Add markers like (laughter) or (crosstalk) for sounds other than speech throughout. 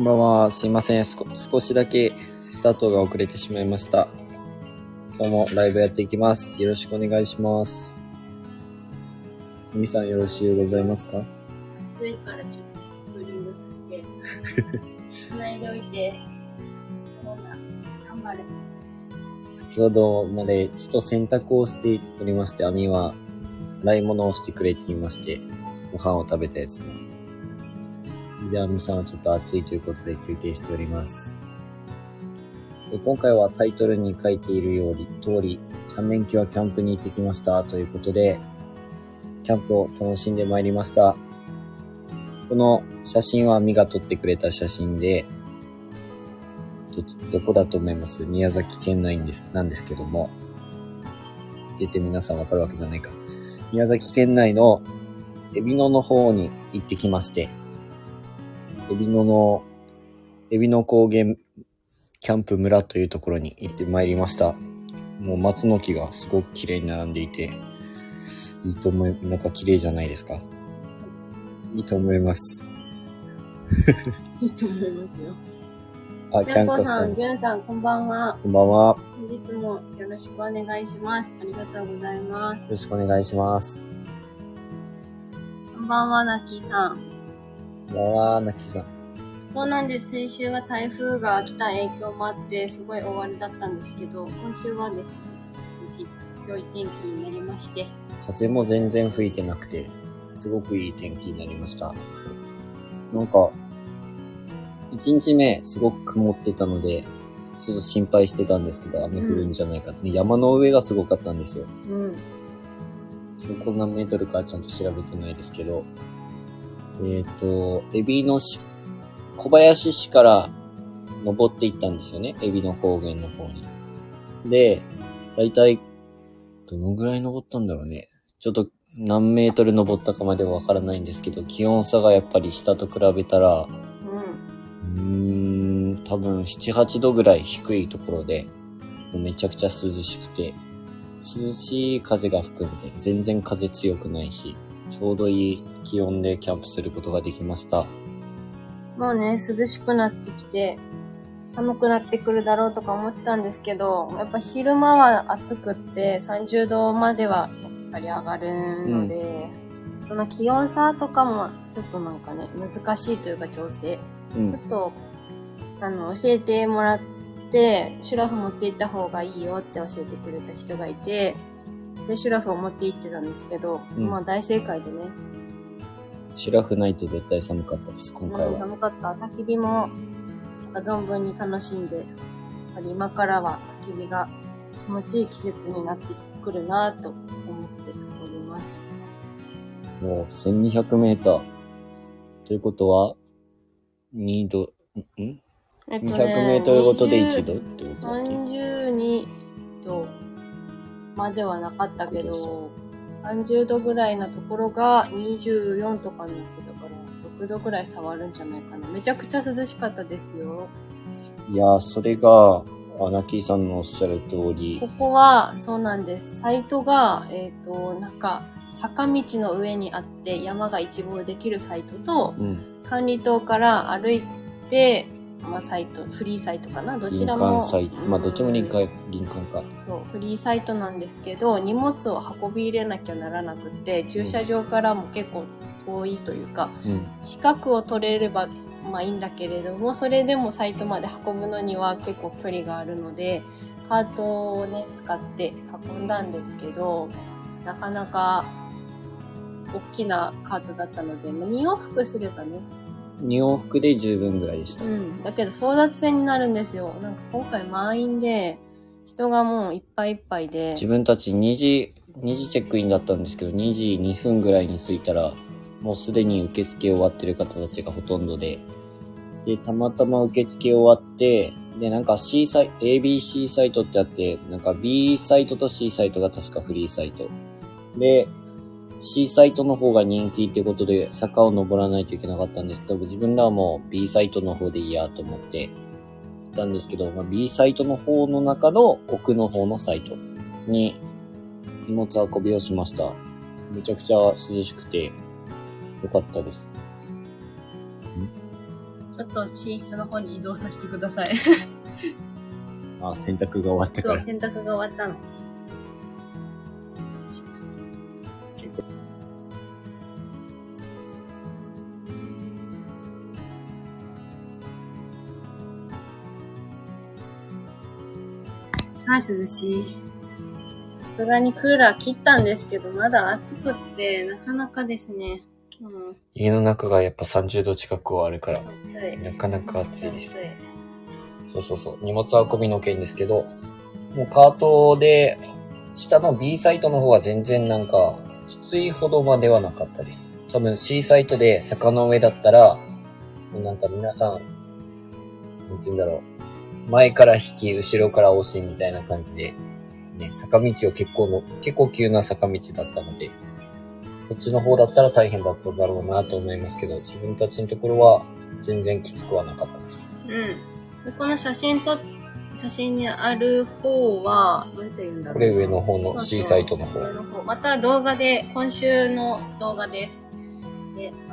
こんばんは。すいません。少しだけスタートが遅れてしまいました。今日もライブやっていきます。よろしくお願いします。みさんよろしゅうございますか？暑いからちょっとクーリングさせて、繋いでおいて、頑張る。先ほどまでちょっと洗濯をしておりまして、網は洗い物をしてくれていまして、ご飯を食べたやつね。で、アミさんはちょっと暑いということで休憩しております。今回はタイトルに書いているように、通り、3連休はキャンプに行ってきましたということで、キャンプを楽しんでまいりました。この写真はミが撮ってくれた写真で、どどこだと思います？宮崎県内です、なんですけども。出て皆さんわかるわけじゃないか。宮崎県内の海老野の方に行ってきまして、海老野の、海老野高原キャンプ村というところに行ってまいりました。もう松の木がすごく綺麗に並んでいて、いいと思い、なんか綺麗じゃないですか。いいと思います。(laughs) いいと思いますよ。あ、キャンコさん、コさん、ジュンさん、こんばんは。こんばんは。よ本日もよろしくお願いします。ありがとうございます。ろしくお願いします。こんばんは、ナッキーさん。こんばんは、なきさん。そうなんです。先週は台風が来た影響もあって、すごい大荒れだったんですけど、今週はですね、無事、良い天気になりまして、風も全然吹いてなくて、すごくいい天気になりました。なんか、一日目すごく曇ってたので、ちょっと心配してたんですけど、雨降るんじゃないかって、山の上がすごかったんですよ。うん。標高何メートルかちゃんと調べてないですけど、えっ、と、エビのし、小林市から登っていったんですよね。エビの高原の方に。で、だいたい、どのぐらい登ったんだろうね。ちょっと何メートル登ったかまではわからないんですけど、気温差がやっぱり下と比べたら、うん。うーん、多分7、8度ぐらい低いところで、めちゃくちゃ涼しくて、涼しい風が吹くんで、全然風強くないし、ちょうどいい気温でキャンプすることができました。もうね、涼しくなってきて、寒くなってくるだろうとか思ってたんですけど、やっぱ昼間は暑くって30度まではやっぱり上がるので、その気温差とかもちょっとなんかね、難しいというか調整。うんちょっ。と、あの、教えてもらって、シュラフ持って行った方がいいよって教えてくれた人がいて、で、シュラフを持って行ってたんですけど、うんまあ大正解でね、シュラフないと絶対寒かったです、今回うん、は。寒かった。焚き火も、なんか存分に楽しんで、やっぱり今からは焚き火が気持ちいい季節になってくるなと思っております。もう1200メーター。ということは、2度、んん？えっ ?200 メートルごとで1度ってこと？まではなかったけど、30度ぐらいなところが24とかになってたから、6度ぐらい差はあるんじゃないかな。めちゃくちゃ涼しかったですよ。いやー、それが、アナキーさんのおっしゃる通りこ、こは、そうなんです。サイトが、えっ、と、なんか、坂道の上にあって山が一望できるサイトと、うん。管理棟から歩いて、まあ、サイト、フリーサイトかな？どち林らも。まあ、どっちも林間、林間か。そう、フリーサイトなんですけど、荷物を運び入れなきゃならなくて、駐車場からも結構遠いというか、うん。近くを取れれば、まあいいんだけれども、それでもサイトまで運ぶのには結構距離があるので、カートをね、使って運んだんですけど、なかなか大きなカートだったので、まあ、2往復すればね、2往復で十分ぐらいでした。うん。だけど争奪戦になるんですよ。なんか今回満員で、人がもういっぱいいっぱいで、自分たち2時、2時チェックインだったんですけど、2時2分ぐらいに着いたら、もうすでに受付終わってる方たちがほとんどで、で、たまたま受付終わって、で、なんか C サイ、ABC サイトってあって、なんか B サイトと C サイトが確かフリーサイト。で、C サイトの方が人気ってことで坂を登らないといけなかったんですけど、自分らはもう B サイトの方でいいやと思って、行ったんですけど、まあ、B サイトの方の中の奥の方のサイトに荷物運びをしました。めちゃくちゃ涼しくてよかったです。ちょっと寝室の方に移動させてください。あ、洗濯が終わったかそう、ら。洗濯が終わったの。はい、涼しい。さすがにクーラー切ったんですけど、まだ暑くって、なかなかですね。うん、家の中がやっぱ30度近くはあるから。なかなか暑いです。そうそうそう。荷物運びの件ですけど、もうカートで、下の B サイトの方は全然なんか、きついほどまではなかったです。多分 C サイトで坂の上だったら、もうなんか皆さん、なんて言うんだろう。前から引き、後ろから押しみたいな感じで、ね、坂道を結構の、結構急な坂道だったので、こっちの方だったら大変だっただろうなと思いますけど、自分たちのところは全然きつくはなかったです。うん。でこの写真と、写真にある方は、どうやって言うんだろう。これ上の方のそうそう C サイトの方。上の方また動画で、今週の動画です。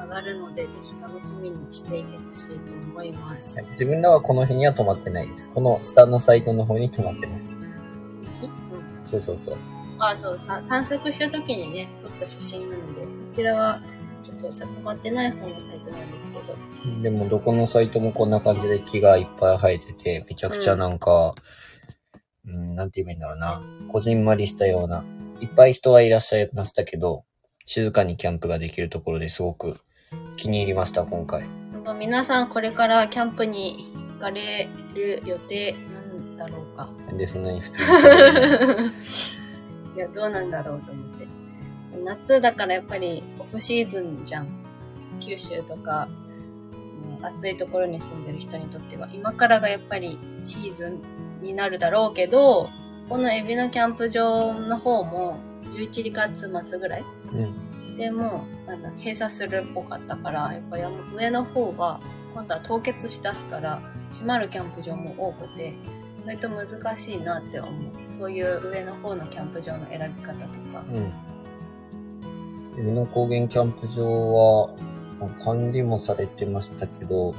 で、上がるので、ぜひ楽しみにしていてほしいと思います。はい自分らはこの辺には止まってないです。この下のサイトの方に止まってます。うんそうそうそう。あ、そう、さ散策した時にね、撮った写真なので、こちらは、ちょっとさ、止まってない方のサイトなんですけど、でもどこのサイトもこんな感じで木がいっぱい生えてて、めちゃくちゃなんか、うん、なんて言えばいいんだろうな。こじんまりしたような。いっぱい人はいらっしゃいましたけど、静かにキャンプができるところですごく気に入りました、今回。皆さんこれからキャンプに行かれる予定なんだろうか。なんでそんなに普通に (laughs) いや、どうなんだろうと思って。夏だからやっぱりオフシーズンじゃん。九州とか、うん暑いところに住んでる人にとっては、今からがやっぱりシーズンになるだろうけど、このエビのキャンプ場の方も11月末ぐらいうん。でもう、なんだ、閉鎖するっぽかったから、やっぱ山上の方は、今度は凍結しだすから、閉まるキャンプ場も多くて、割と難しいなって思う。そういう上の方のキャンプ場の選び方とか。うん。海の高原キャンプ場は、まあ管理もされてましたけど、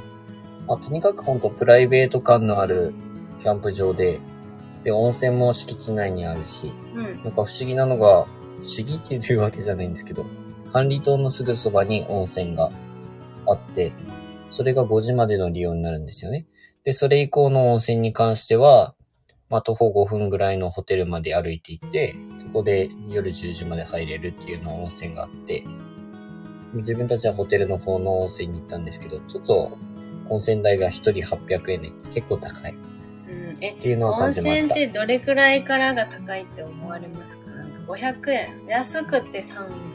まあ、とにかく本当プライベート感のあるキャンプ場で、で、温泉も敷地内にあるし、うん。なんか不思議なのが、不思議っていうわけじゃないんですけど、管理棟のすぐそばに温泉があって、それが5時までの利用になるんですよね。で、それ以降の温泉に関しては、まあ、徒歩5分ぐらいのホテルまで歩いて行って、そこで夜10時まで入れるっていうの温泉があって、自分たちはホテルの方の温泉に行ったんですけど、ちょっと温泉代が1人800円で結構高いっうん、え、ていうのを温感じました。泉ってどれくらいからが高いって思われますか？なんか500円。安くて300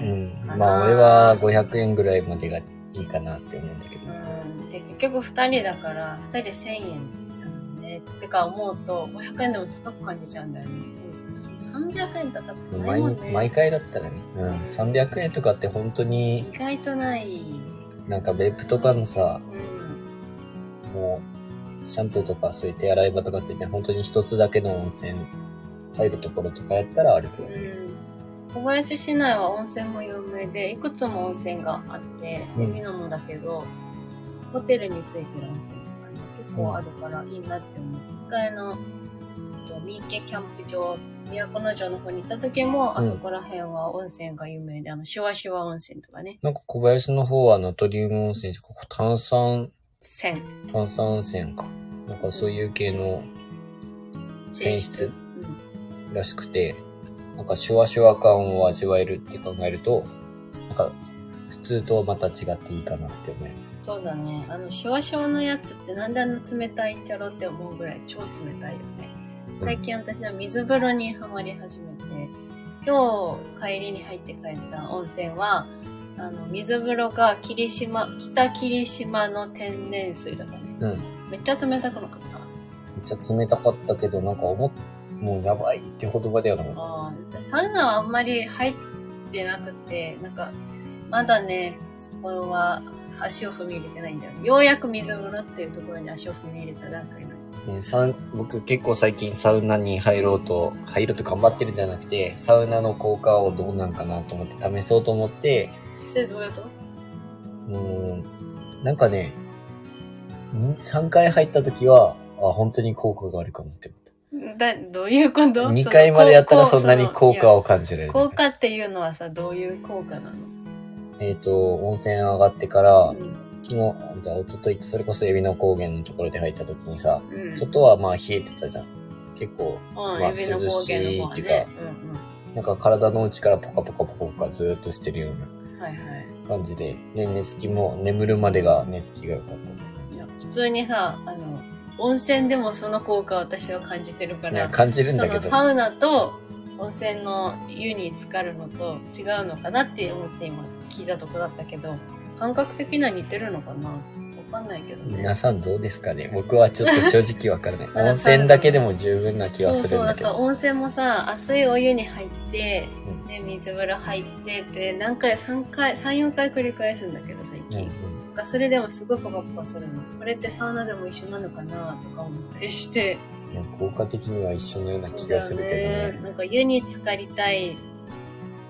う円。ん。まあ俺は500円ぐらいまでがいいかなって思うんだけど。うん。で、結局2人だから、2人で1000円だもんね。ってか思うと、500円でも高く感じちゃうんだよね。うん、そう300円高くない毎もんね。毎回だったらね、うん、300円とかって本当に意外とない。なんか別府とかのさ、うん。もうシャンプーとかそういう手洗い場とかってね、本当に一つだけの温泉入るところとかやったらあるけどね。うん小林市内は温泉も有名で、いくつも温泉があって、うん海のもだけど、ホテルについてる温泉とかね、結構あるからいいなって思う。一回あの、えっと三池キャンプ場、都城の方に行った時も、あそこら辺は温泉が有名で、あの、シュワシュワ温泉とかね、なんか小林の方はナトリウム温泉とか炭酸、泉。炭酸温泉か。なんかそういう系の泉質うん。らしくて、なんかシュワシュワ感を味わえるって考えると、なんか普通とまた違っていいかなって思います。そうだね。あの、シュワシュワのやつってなんであんな冷たいんちゃろって思うぐらい超冷たいよね。最近私は水風呂にはまり始めて、今日帰りに入って帰った温泉は、あの、水風呂が霧島、北霧島の天然水だったね。うん。めっめっちゃ冷たくなかった？ちゃ冷たかったけど、なんか思っ、もうやばいってほどまではな。ああ、サウナはあんまり入ってなくて、なんか、まだね、そこは足を踏み入れてないんだよね。ようやく水風呂っていうところに足を踏み入れた段階なの。ね、サウ僕結構最近サウナに入ろうと、入ろうと頑張ってるんじゃなくて、サウナの効果をどうなんかなと思って試そうと思って、実際どうやとうーん、なんかね、3回入った時は、あ、本当に効果があるかもって思っだ、どういうこと？た。2回までやったらそんなに効果を。を感じられる。効果っていうのはさ、どういう効果なの？えっ、と、温泉上がってから、うん。昨日、じゃあ、一昨日それこそ海老の高原のところで入った時にさ、うん。外はまあ冷えてたじゃん。結構、うん、まあ涼しいっていうねか。なんか体の内からポカポカポカポカずーっとしてるようなうんうん。はいはい。感じで、で、寝つきも、眠るまでが寝つきが良かった普通にさ、あの、温泉でもその効果を私は感じてるから、ね感じるんだけど、そのサウナと温泉の湯に浸かるのと違うのかなって思って今聞いたとこだったけど、感覚的には似てるのかな？わかんないけどね。皆さんどうですかね僕はちょっと正直わからない。(laughs) 温泉だけでも十分な気はそうそう、するんだけど。だから温泉もさ、熱いお湯に入って、うんで、水風呂入ってって、何回、3回、3、4回繰り返すんだけど、最うん近。なんかそれでもすごいポカポカするの。これってサウナでも一緒なのかなとか思ったりして。うん効果的には一緒のような気がするけどね。なんか湯に浸かりたい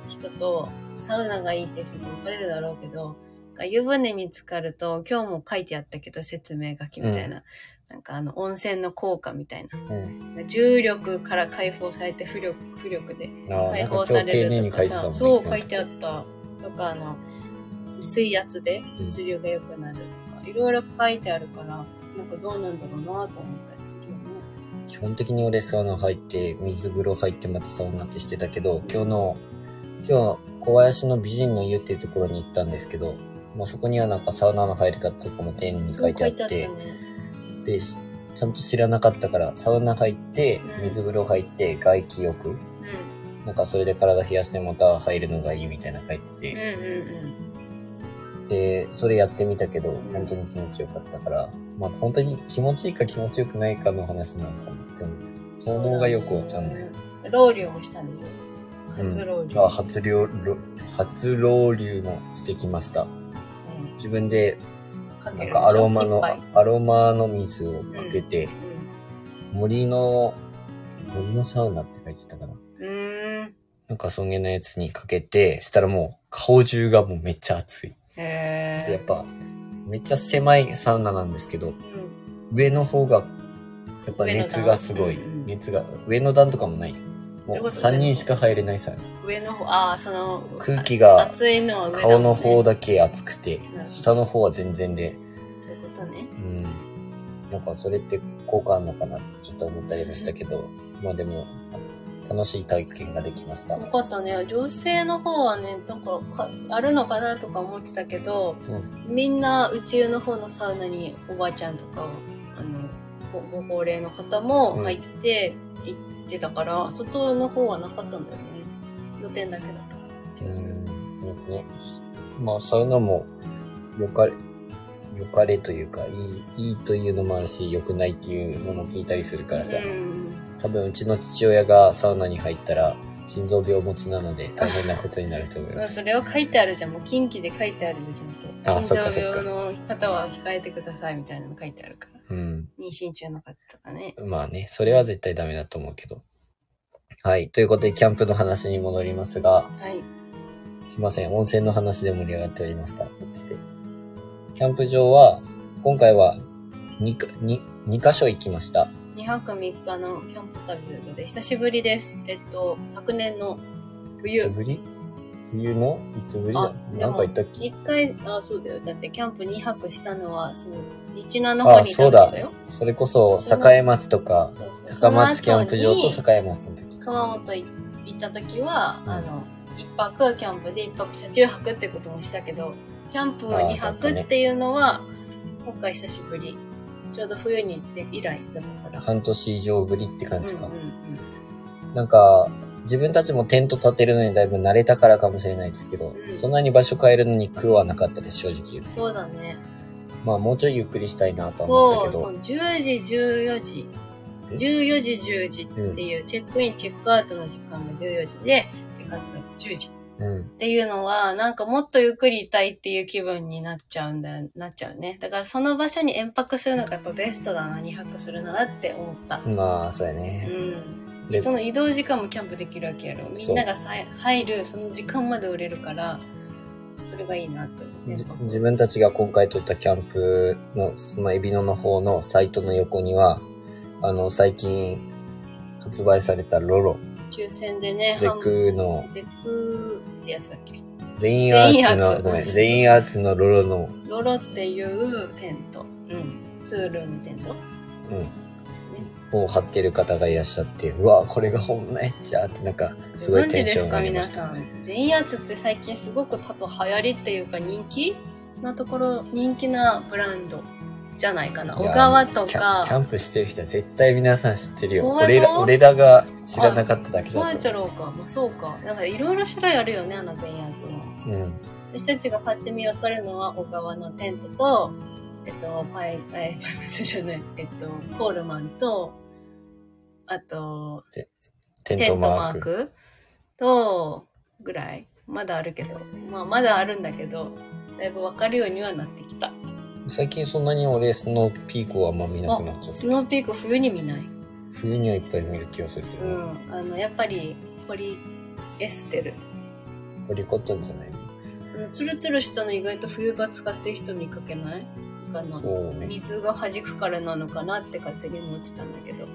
人と、サウナがいいっていう人と分かれるだろうけど、か湯船に浸かると、今日も書いてあったけど、説明書きみたいな。なんかあの、温泉の効果みたいな。うん。重力から解放されて、浮力、浮力で解放されるとかさ。そう書いてあった。とか、あの、水圧でうん血流が良くなるとか、いろいろ書いてあるから、なんかどうなんだろうなと思ったりするよね。基本的に俺サウナ入って、水風呂入ってまたサウナってしてたけど、今日の、今日、小林の美人の湯っていうところに行ったんですけど、まあ、そこにはなんかサウナの入り方とかも丁寧に書いてあって、てあったね。で、しちゃんと知らなかったから、サウナ入ってう、ん水風呂入って、外気浴、うなんかそれで体冷やしてまた入るのがいいみたいな書いてん。うんうんて、で、それやってみたけどん、本当に気持ちよかったから、まあ本当に気持ちいいか気持ちよくないかの話なのかなって思って。うん。効能がよくわかんない。い。ロウリュもしたんでしょ初ロウリュ。あ、初ロウリュもしてきました。うん自分で、なんかアロマのアロマの水をかけて、う森の、森のサウナって書いてたかな。なんかそんげなやつにかけて、したらもう顔中がもうめっちゃ熱い。やっぱ、めっちゃ狭いサウナなんですけど、うん。上の方が、やっぱ熱がすごい。熱が、上の段とかもない。もうどういうこと3人しか入れないサウナ。上の方、ああ、その、空気が熱いのは顔の方だけ熱くて下の方は全然で、そういうことね。うん。なんかそれって効果あるのかなってちょっと思ったりもしたけど、まあでも、楽しい体験ができました。よかったね。女性の方はね、なんかか、あるのかなとか思ってたけど、うみんな宇宙の方のサウナにおばあちゃんとか、あの、ごご高齢の方も入って、行ってたから、外の方はなかったんだよね。露天だけだった気がする。うん。ね、まあサウナも、よかれ、よかれというか、いい、いいというのもあるし、良くないっていうのも聞いたりするからさ、うん。多分うちの父親がサウナに入ったら、心臓病持ちなので大変なことになると思いそう、ます。それを書いてあるじゃん。もう近畿で書いてあるじゃんと。あ心臓病の方は控えてくださいみたいなの書いてあるから。うん。妊娠中の方とかね。まあね、それは絶対ダメだと思うけど。はい。ということで、キャンプの話に戻りますが、はい。すいません。温泉の話で盛り上がっておりました。こっちで。キャンプ場は、今回は2か、2、2箇所行きました。2泊3日のキャンプ旅ということで、久しぶりです。えっと、昨年のいつ冬。ぶり？冬のいつぶりだなんか言ったっけ？一回、あ、そうだよ。だってキャンプ2泊したのは、その、日南の方にいたそうだよ。それこそ、栄松とか、高松キャンプ場と栄松の時。熊本い行った時は、うんあの、一泊キャンプで一泊車中泊ってこともしたけど、キャンプ2泊っていうのは、今回久しぶり。ちょうど冬に行って以来だったから。半年以上ぶりって感じか。うんうんうんなんか、自分たちもテント立てるのにだいぶ慣れたからかもしれないですけど、うんそんなに場所変えるのに苦はなかったです、正直言うと。そうだね。まあ、もうちょいゆっくりしたいなとは思そう、ったけどそう、、10時、14時。え？14時、10時っていう、チェックイン、チェックアウトの時間が14時で、チェックアウトが10時。うん。っていうのは、なんかもっとゆっくりいたいっていう気分になっちゃうんだよ、なっちゃうね。だからその場所に延泊するのがやっぱベストだな、2泊するならって思った。まあ、そうやうね。ん。でその移動時間もキャンプできるわけやろ。みんながさ入る、その時間まで売れるから、それがいいなって思自分たちが今回撮ったキャンプの、そのエビノの方のサイトの横には、あの、最近発売されたロロ、抽選でね、ゼクの、ゼクってやつだっけ？全員アーツの、ごめん、全員アーツのロロの、ロロっていうテント。うん。ツールームテント。うん、を貼ってる方がいらっしゃって、うわ、これが本物やっちゃーってなんか、すごいテンションがありました。ご存知ですか皆さん。全員アーツって最近すごく多分流行りっていうか人気？なところ、人気なブランドじゃないかな。小川とキャンキャか、ンプしてる人は絶対皆さん知ってるよ。俺ら、俺らが知らなかっただけまあだと。ちゃろうか。まあそうか。なんかいろいろ種類あるよね、あの全員アーツの。うん。私たちがパッて見分かるのは小川のテントと、えっと、パイ、パイ、パイブスじゃない、えっと、コールマンと、あと、テントトマーク。と、ぐらい。まだあるけど。まあ、まだあるんだけど、だいぶ分かるようにはなってきた。最近そんなに俺スノーピークをあんま見なくなっちゃった。スノーピーク冬に見ない。冬にはいっぱい見る気がするけど、うん。あの、やっぱり、ポリエステル。ポリコットンじゃない？あの、ツルツルしたの意外と冬場使ってる人見かけない？あの、ね。水が弾くからなのかなって勝手に思ってたんだけど。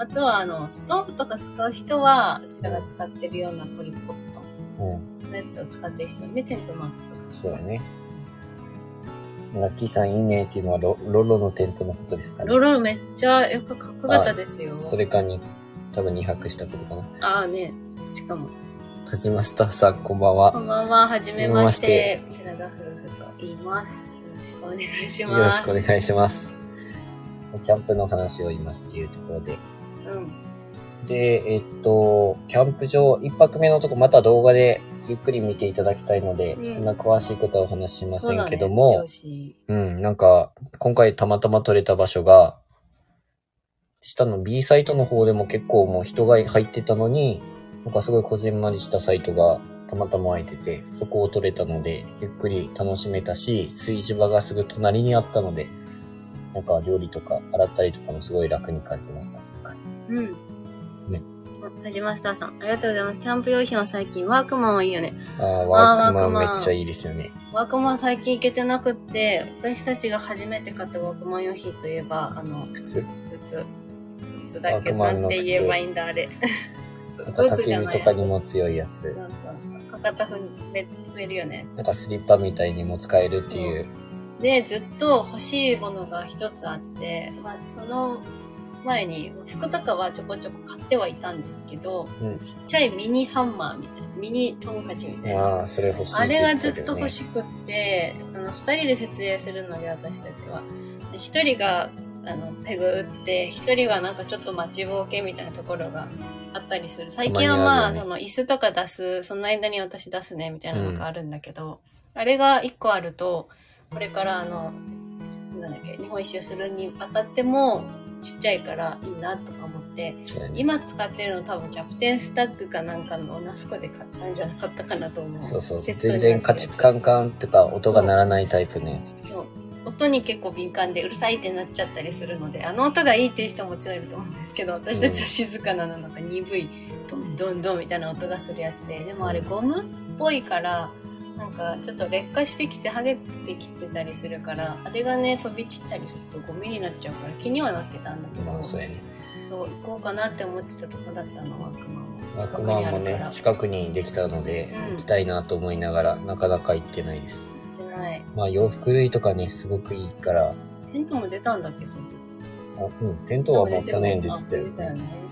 あとは、あの、ストーブとか使う人は、うちらが使ってるようなポリコットうん。ンのやつを使ってる人にね、テントマークとかそうだね。ラッキーさんいいねっていうのはロロロのテントのことですかね。ロロめっちゃよくかっこよかったですよ。それかに、多分2泊したことかな。ああね、しかも。田島スタッフさんこんばんは。こんばんは、はじめまして。寺田夫婦と言います。よろしくお願いしよろます。しくお願いします。キャンプの話を今しているところで。うん。で、えっと、キャンプ場、一泊目のとこ、また動画でゆっくり見ていただきたいので、うんそんな詳しいことはお話ししませんけども、だねうん、なんか、今回たまたま撮れた場所が、下の B サイトの方でも結構もう人が入ってたのに、なんかすごいこじんまりしたサイトがたまたま空いてて、そこを撮れたので、ゆっくり楽しめたし、炊事場がすぐ隣にあったので、なんか料理とか洗ったりとかもすごい楽に感じました。うん。ねあ。はじまスターさん、ありがとうございます。キャンプ用品は最近、ワークマンはいいよね。あーワークマンめっちゃいいですよね。ワークマン最近行けてなくって、私たちが初めて買ったワークマン用品といえば、あの、靴。靴。靴だけなんて言えばいいんだ、あれ。靴 (laughs) なんとかにも強いやつそう。そうそう。かかと踏め踏めるよね。なんかスリッパみたいにも使えるっていう。で、ずっと欲しいものが一つあって、まあ、その前に、服とかはちょこちょこ買ってはいたんですけど、うんちっちゃいミニハンマーみたいな、ミニトンカチみたいな。ああ、それ欲しいあれがずっと欲しくって、あの、二人で設営するので、私たちは。で一人が、あの、ペグ打って、一人はなんかちょっと待ちぼうけみたいなところがあったりする。最近はたままあ、ねその、椅子とか出す、その間に私出すね、みたいなのがあるんだけど、あれが一個あると、これからあの、なんだっけ、日本一周するにあたっても、ちっちゃいからいいなとか思って、ね今使ってるの多分キャプテンスタッグかなんかのオナフコで買ったんじゃなかったかなと思う。そうそう。全然カチカンカンとか音が鳴らないタイプのやつ音に結構敏感でうるさいってなっちゃったりするのであの音がいいっていう人ももちろんいると思うんですけど私たちは静かなのなんか鈍いドンドンドンみたいな音がするやつででもあれゴムっぽいからなんかちょっと劣化してきて剥げてきてたりするからあれがね飛び散ったりするとゴミになっちゃうから気にはなってたんだけど、まあそうやね。そう行こうかなって思ってたとこだったのワークマンもワークマンもね、近くにできたので、うん行きたいなと思いながら、なかなか行ってないです。行ってないまあ洋服類とかね、すごくいいから、テントも出たんだっけそのあうん、テントはもう去年出てたよね。出たよね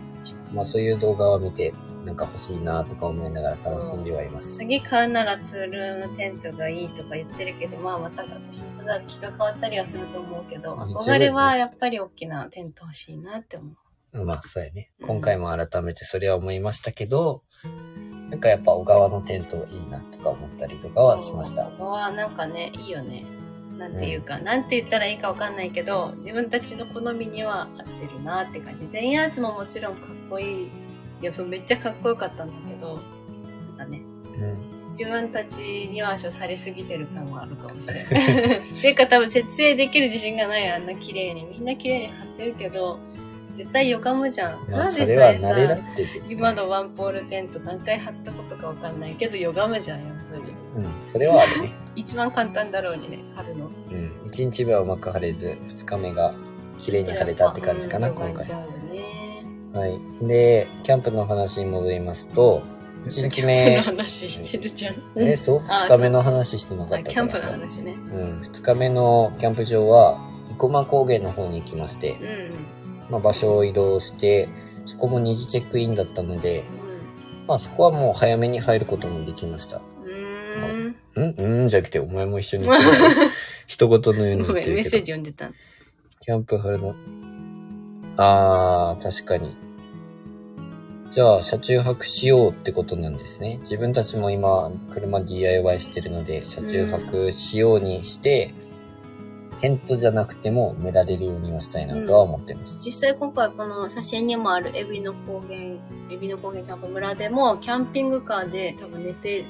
まあそういう動画を見て、なんか欲しいなとか思いながら楽しんではいます。次買うならツールームテントがいいとか言ってるけど、まあまた私も気が変わったりはすると思うけど、憧れはやっぱり大きなテント欲しいなって思う。まあそうやね。うん今回も改めてそれは思いましたけど、なんかやっぱ小川のテントいいなとか思ったりとかはしました。ここはなんかね、いいよね。なんていうか、なんて言ったらいいかわかんないけど、自分たちの好みには合ってるなって感じ。全員アーツももちろんかっこいい。いや、そうめっちゃかっこよかったんだけど、なんかね、うん。自分たちにはされすぎてる感はあるかもしれない。ていうか多分設営できる自信がないあんな綺麗に。みんな綺麗に貼ってるけど、絶対歪むじゃん。まあただそれはでさえさ、今のワンポールテント何回貼ったことかわかんないけど歪むじゃん、やっぱり。うん、それはあるね。(laughs) 一番簡単だろうにね、春の。うん。1日目はうまく晴れず、2日目が綺麗に晴れたって感じかな、うん今回。はい。で、キャンプの話に戻りますと、1日キャン目プ、の話してるじゃん。え、そう？あ ?2 日目の話してなかあキャンプったからさ。の話ね。うん。2日目のキャンプ場は、生駒高原の方に行きましてう、ん。まあ場所を移動して、そこも二次チェックインだったので、うまあそこはもう早めに入ることもできました。ん。うーん。うん？うん？じゃなくて、お前も一緒に (laughs) 言ってる。一言のようにごめん、メッセー言ってるけど。ジ読んでた。キャンプ春の。あー、確かに。じゃあ、車中泊しようってことなんですね。自分たちも今、車 DIY してるので、車中泊しようにして、テントじゃなくても寝られるようにはしたいなとは思ってます。実際今回この写真にもあるエビの高原、エビの高原キャンプ村でも、キャンピングカーで多分寝て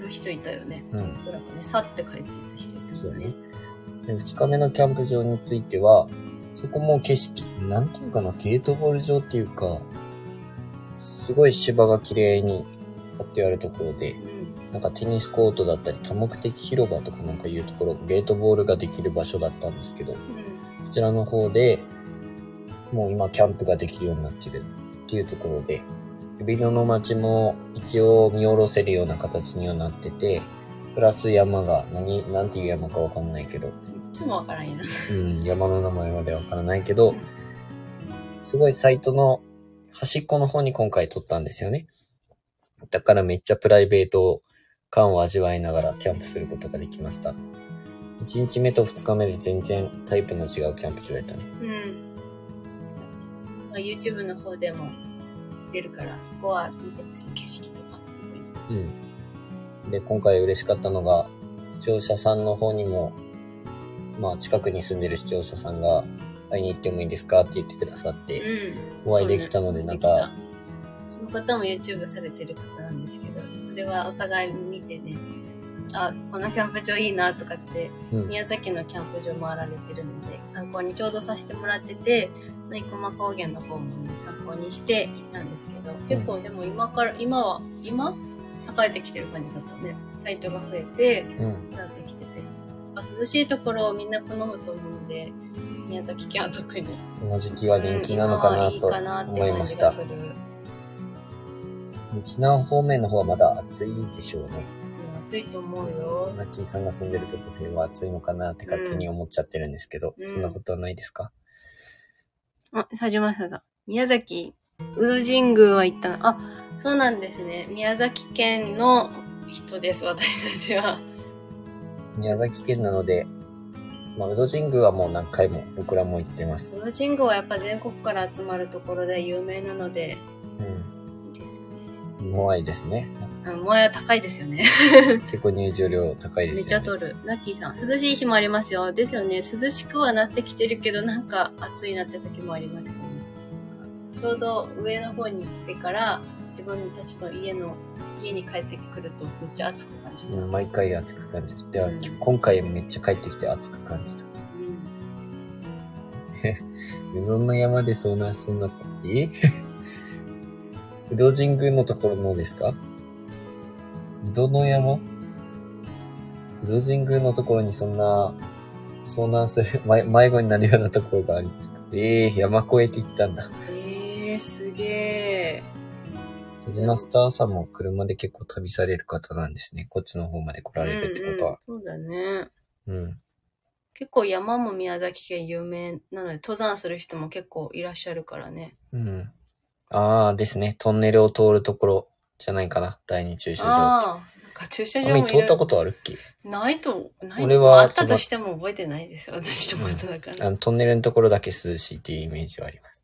る人いたよね。うんお。そらくね、去って帰っていた人いたよねそうだね。。で2日目のキャンプ場については、そこも景色、なんていうかな、ゲートボール場っていうか、すごい芝が綺麗に張ってあるところで、うん。なんかテニスコートだったり多目的広場とかなんかいうところ、ゲートボールができる場所だったんですけど、こうん。ちらの方で、もう今キャンプができるようになってるっていうところで、指野の町も一応見下ろせるような形にはなってて、プラス山が、何、なんていう山かわかんないけど、いつもわからんやな。うん、山の名前までわからないけど、すごいサイトの端っこの方に今回撮ったんですよね。だからめっちゃプライベート感を味わいながらキャンプすることができました。1日目と2日目で全然タイプの違うキャンプ場やったね。うん。まあ、YouTube の方でも出るから、そこは見てほしい景色とか。うん。で、今回嬉しかったのが、視聴者さんの方にも、まあ近くに住んでる視聴者さんが、会いに行ってもいいですか？って言ってくださって、うん。お会いできたので、なんか、その方も YouTube されてる方なんですけど、それはお互い見てね、あ、このキャンプ場いいなとかって、うん、宮崎のキャンプ場回られてるので、参考にちょうどさせてもらってて、生駒高原の方もね、参考にして行ったんですけど、結構でも今から、今は、今？栄えてきてる感じだったね。サイトが増えて、うん。涼しいところをみんな好むと思うので、宮崎県は特に。この時期は人気なのかなと思いました感じがす。る。日南方面の方はまだ暑いでしょうね。うん暑いと思うよ。マッキーさんが住んでるところは暑いのかなって勝手に思っちゃってるんですけど、うんそんなことはないですか？あ、佐島さんだ。宮崎、宇土神宮は行ったの？あ、そうなんですね。宮崎県の人です、私たちは。宮崎県なので、まあ、宇土神宮はもう何回も僕らも行ってます。宇土神宮はやっぱ全国から集まるところで有名なので、ういいですよね。ん。モアイですね。あもや高いですよね。(laughs) 結構入場料高いですよね。めっちゃ取る。ラッキーさん、涼しい日もありますよ。ですよね。涼しくはなってきてるけど、なんか暑いなって時もありますよね。ちょうど上の方に来てから、自分たちの家の、家に帰ってくるとめっちゃ暑く感じた。うん毎回暑く感じる。では、うん今回めっちゃ帰ってきて暑く感じた。(laughs) うどんの山で遭難しそうにな。え？(laughs) うど神宮のところのですか？うどの山？うど神宮のところにそんな遭難する、(laughs) 迷迷子になるようなところがありますか？ええ山越えて行ったんだ。えー、すげえ。小島スターさんも車で結構旅される方なんですね。こっちの方まで来られるってことは。うんうんそうだね。うん。結構山も宮崎県有名なので、登山する人も結構いらっしゃるからね。うん。ああですね。トンネルを通るところじゃないかな。第二駐車場。ああ、なんか駐車場も通ったことあるっけ？ないと、ない俺はまああったとしても覚えてないですよ。私と松だから。あの、トンネルのところだけ涼しいっていうイメージはあります。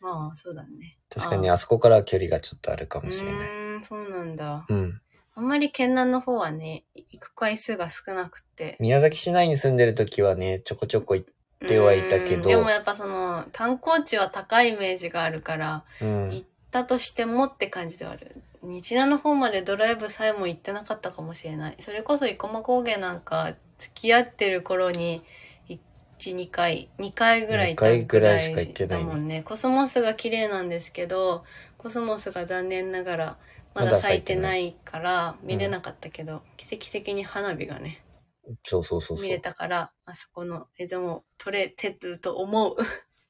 まあ、そうだね。確かにあそこからは距離がちょっとあるかうもしれない。ーん、そうなんだ。うん。あんまり県南の方はね、行く回数が少なくて。宮崎市内に住んでる時はね、ちょこちょこ行ってはいたけどうんでもやっぱその、観光地は高いイメージがあるから、うん行。ったとしてもって感じではある。日南の方までドライブさえも行ってなかったかもしれない。それこそ生駒高原なんか付き合ってる頃に1、2回、2回ぐらい行った二回ぐらいしか行ってないねだもんね。コスモスが綺麗なんですけど、コスモスが残念ながらまだ咲いてないから見れなかったけど、奇跡的に花火がね、そうそうそうそ見れう。たから、あそこの映像も撮れてると思う。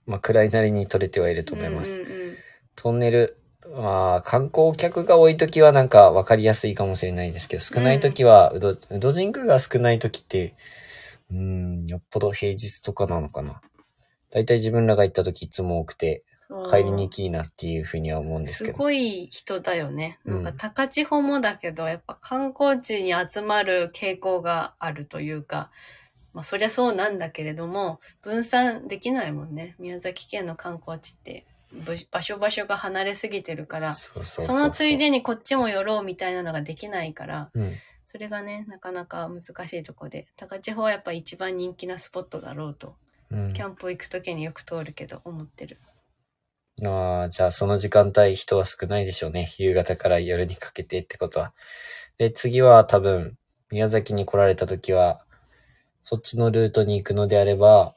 まあ、暗いなりに撮れてはいると思います。うんうんうんトンネル、まあ、観光客が多い時はなんか分かりやすいかもしれないですけど、少ない時は、うど、うど神宮が少ない時って、うーん、よっぽど平日とかなのかな。だいたい自分らが行った時いつも多くて、入りにくいなっていうふうには思うんですすけど。ごい人だよね。うんなんか高千穂もだけど、やっぱ観光地に集まる傾向があるというか、まあそりゃそうなんだけれども、分散できないもんね。宮崎県の観光地って、ぶ場所場所が離れすぎてるから、そうそうそのついでにこっちも寄ろうみたいなのができないから、うん。それがね、なかなか難しいとこで、高千穂はやっぱ一番人気なスポットだろうと、うんキャンプ行くときによく通るけど思ってる。ああ、じゃあその時間帯人は少ないでしょうね。夕方から夜にかけてってことは。で、次は多分、宮崎に来られた時は、そっちのルートに行くのであれば、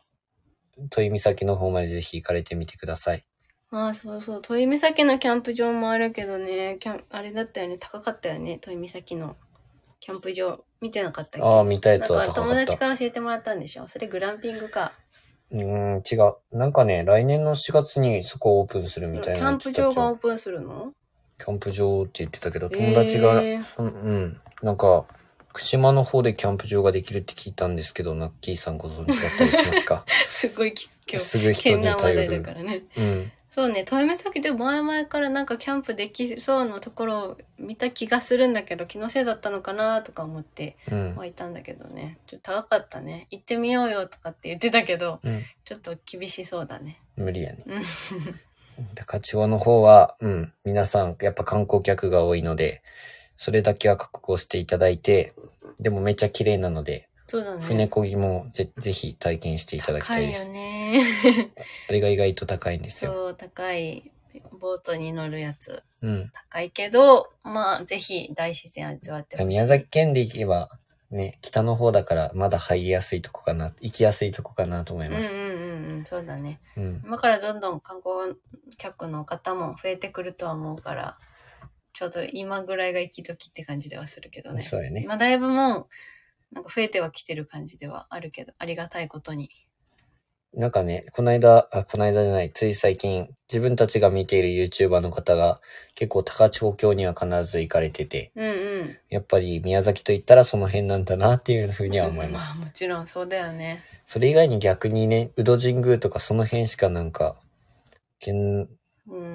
豊岬の方までぜひ行かれてみてください。ああ、そうそう。豊岬のキャンプ場もあるけどね、キャン、あれだったよね。高かったよね。豊岬のキャンプ場。見てなかったっけ？ああ、見たやつはか友達高かった。から教えてもらったんでしょ？それグランピングか。うーん、違う。なんかね、来年の4月にそこをオープンするみキたいなャンプ場がオープンするの？キャンプ場って言ってたけど、友達が、そんうん、なんか、串間の方でキャンプ場ができるって聞いたんですけど、ナッキーさんご存知だったりしますか？(laughs) すごいき今日、すぐ人に頼るだ。からね。うん。そうね、豊岬で前々からなんかキャンプできそうなところを見た気がするんだけど、気のせいだったのかなとか思ってうん。はいたんだけどね。ちょっと高かったね。行ってみようよとかって言ってたけど、うん。ちょっと厳しそうだね。無理やね。うん。高千穂の方は、うん、皆さん、やっぱ観光客が多いので、それだけは覚悟していただいて、でもめっちゃ綺麗なので、そうだね。船漕ぎもぜぜひ体験していただきた高いよいです。ね。(laughs) あれが意外と高いんですよ。そう、高い。ボートに乗るやつ。うん。高いけど、まあ、ぜひ大自然味わってほしい。宮崎県で行けば、ね、北の方だからまだ入りやすいとこかな、行きやすいとこかなと思います。うんうんうんうん、そうだね。うん。今からどんどん観光客の方も増えてくるとは思うから、ちょうど今ぐらいが行き時って感じではするけどね。そうやね。まあだいぶもう、なんか増えてはきてる感じではあるけど、ありがたいことに。なんかね、この間、あ、この間じゃない、つい最近、自分たちが見ている YouTuber の方が、結構高千穂峡には必ず行かれてて、うんうん。やっぱり宮崎と言ったらその辺なんだなっていうふうには思いまあす。もちろんそうだよね。それ以外に逆にね、宇戸神宮とかその辺しかなんか、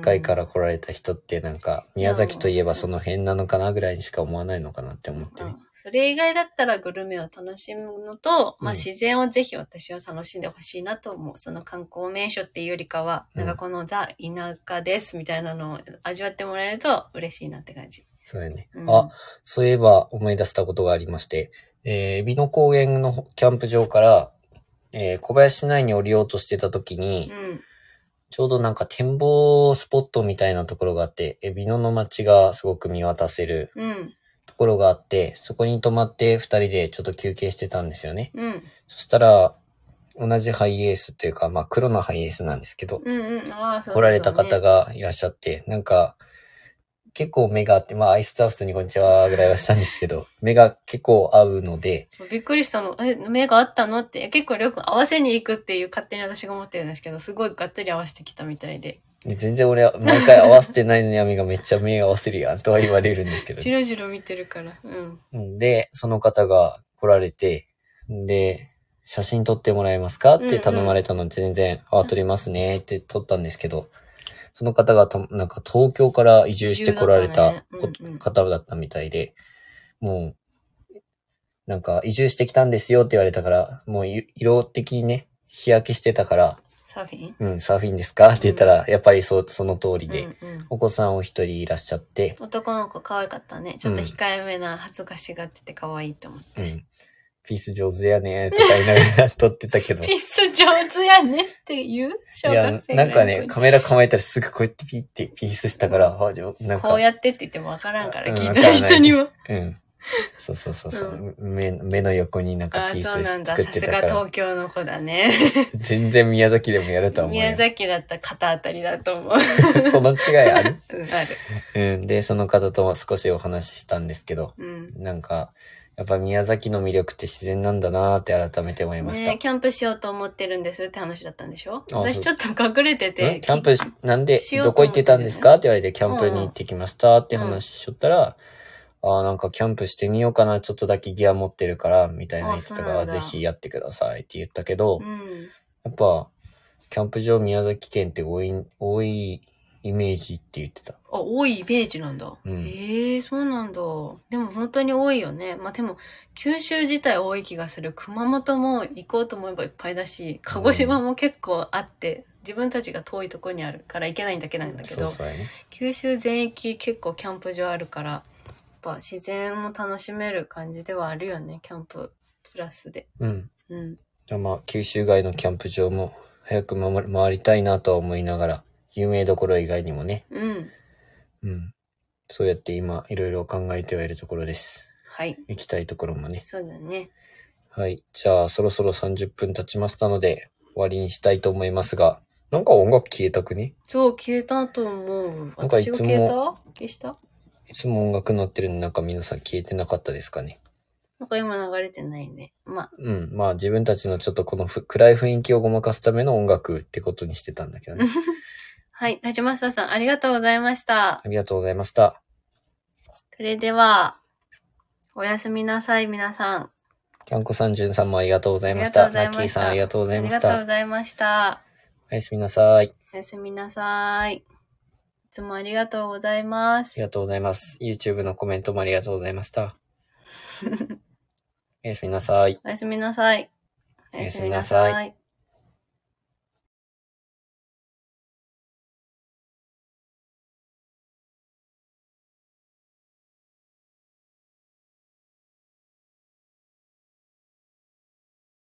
外から来られた人ってなんか、宮崎といえばその辺なのかなぐらいにしか思わないのかなって思ってねうん。それ以外だったらグルメを楽しむのと、まあうん自然をぜひ私は楽しんでほしいなと思う。その観光名所っていうよりかは、うんなんかこのザ・田舎ですみたいなのを味わってもらえると嬉しいなって感じ。そうだよね。うんあ、そういえば思い出したことがありまして、えー、美濃高原のキャンプ場から、えー、小林市内に降りようとしてた時に、うん。ちょうどなんか展望スポットみたいなところがあって、えー美濃の街がすごく見渡せるうん。ところがあって、そこに泊まって二人でちょっと休憩してたんですよね。うん。そしたら、同じハイエースっていうか、まあ黒のハイエースなんですけど、うんうん。来られた方がいらっしゃって、なんか、結構目があって、まあアイスターフとにこんにちはぐらいはしたんですけど、(laughs) 目が結構合うので、びっくりしたの。え、目があったのって。結構よく合わせに行くっていう勝手に私が思ってるんですけど、すごいがっつり合わせてきたみたいで。で全然俺は毎回合わせてないのにアミがめっちゃ目合わせるやんとは言われるんですけど (laughs) じ。ろじろ見てるから。うん。うんで、その方が来られて、で、写真撮ってもらえますかって頼まれたので全然、あ、撮りますねって撮ったんですけど、その方がたなんか東京から移住して来られたねうんうん方だったみたいで、もう、なんか移住してきたんですよって言われたから、もうい色的にね、日焼けしてたから、サーフィン？うん、サーフィンですか？って言ったら、やっぱりそう、その通りで、うんうん。お子さんお一人いらっしゃって、男の子可愛かったね。ちょっと控えめな恥ずかしがってて可愛いと思って。うん。ピース上手やねとか言いながら撮ってたけど。ピース上手やねって言う？小いや学、生ぐらないんかね、カメラ構えたらすぐこうやってピッてピースしたから、あじなんか、こうやってって言ってもわからんから、うん聞いてる人には。うん。そうそうそうそう、目。目の横になんかピー。ス作っさすがてたから、東京の子だね。全然宮崎でもやるとは思うよ宮。崎だったら肩あたりだと思う。(laughs) その違いある、うん、ある。うん、で、その方とも少しお話ししたんですけど、うん。なんか、やっぱ宮崎の魅力って自然なんだなーって改めて思いました。ねキャンプしようと思ってるんですって話だったんでしょ？あ私ちょっと隠れてて。ん？キャンプし、なんで、しようどこ行ってたんですかって言われて、キャンプにうん行ってきましたって話しちゃったら、ああ、なんかキャンプしてみようかな、ちょっとだけギア持ってるから、みたいな言ってたから、あそうなんだぜひやってくださいって言ったけど、うん。やっぱ、キャンプ場宮崎県って多い、多いイメージって言ってた。あ、多いイメージなんだ。うんへえそうなんだ。でも本当に多いよね。まあでも、九州自体多い気がする。熊本も行こうと思えばいっぱいだし、鹿児島も結構あって、自分たちが遠いとこにあるから行けないだけなんだけど、そうそうやね。九州全域結構キャンプ場あるから、やっぱ自然も楽しめる感じではあるよね、キャンププラスで。うん。うん。じゃあまあ、九州外のキャンプ場も早く回り回りたいなとは思いながら、有名どころ以外にもね、うん。うん。そうやって今、いろいろ考えてはいるところです。はい。行きたいところもね。そうだね。はい。じゃあ、そろそろ30分経ちましたので、終わりにしたいと思いますが、なんか音楽消えたくね？超消えたと思う。なんかいつも消えた？消した？いつも音楽鳴ってるのになんか皆さん消えてなかったですかね？なんか今流れてないね。まあ、うん。まあ自分たちのちょっとこのふ暗い雰囲気をごまかすための音楽ってことにしてたんだけどね。(laughs) はい。立ちまささん、ありがとうございました。ありがとうございました。それでは、おやすみなさい、皆さん。キャンコさん、ジュンさんもありがとうございましあた。りがとうございましたナッキーさんありがとうございましありがとうごた。ざいました。おやすみなさい。あおやすみなさい。いつもありがとうございますり。がとうございます。YouTube のコメントもありがとうございました。(laughs) おやすみなさい。おやすみなさい。おやすみなさい。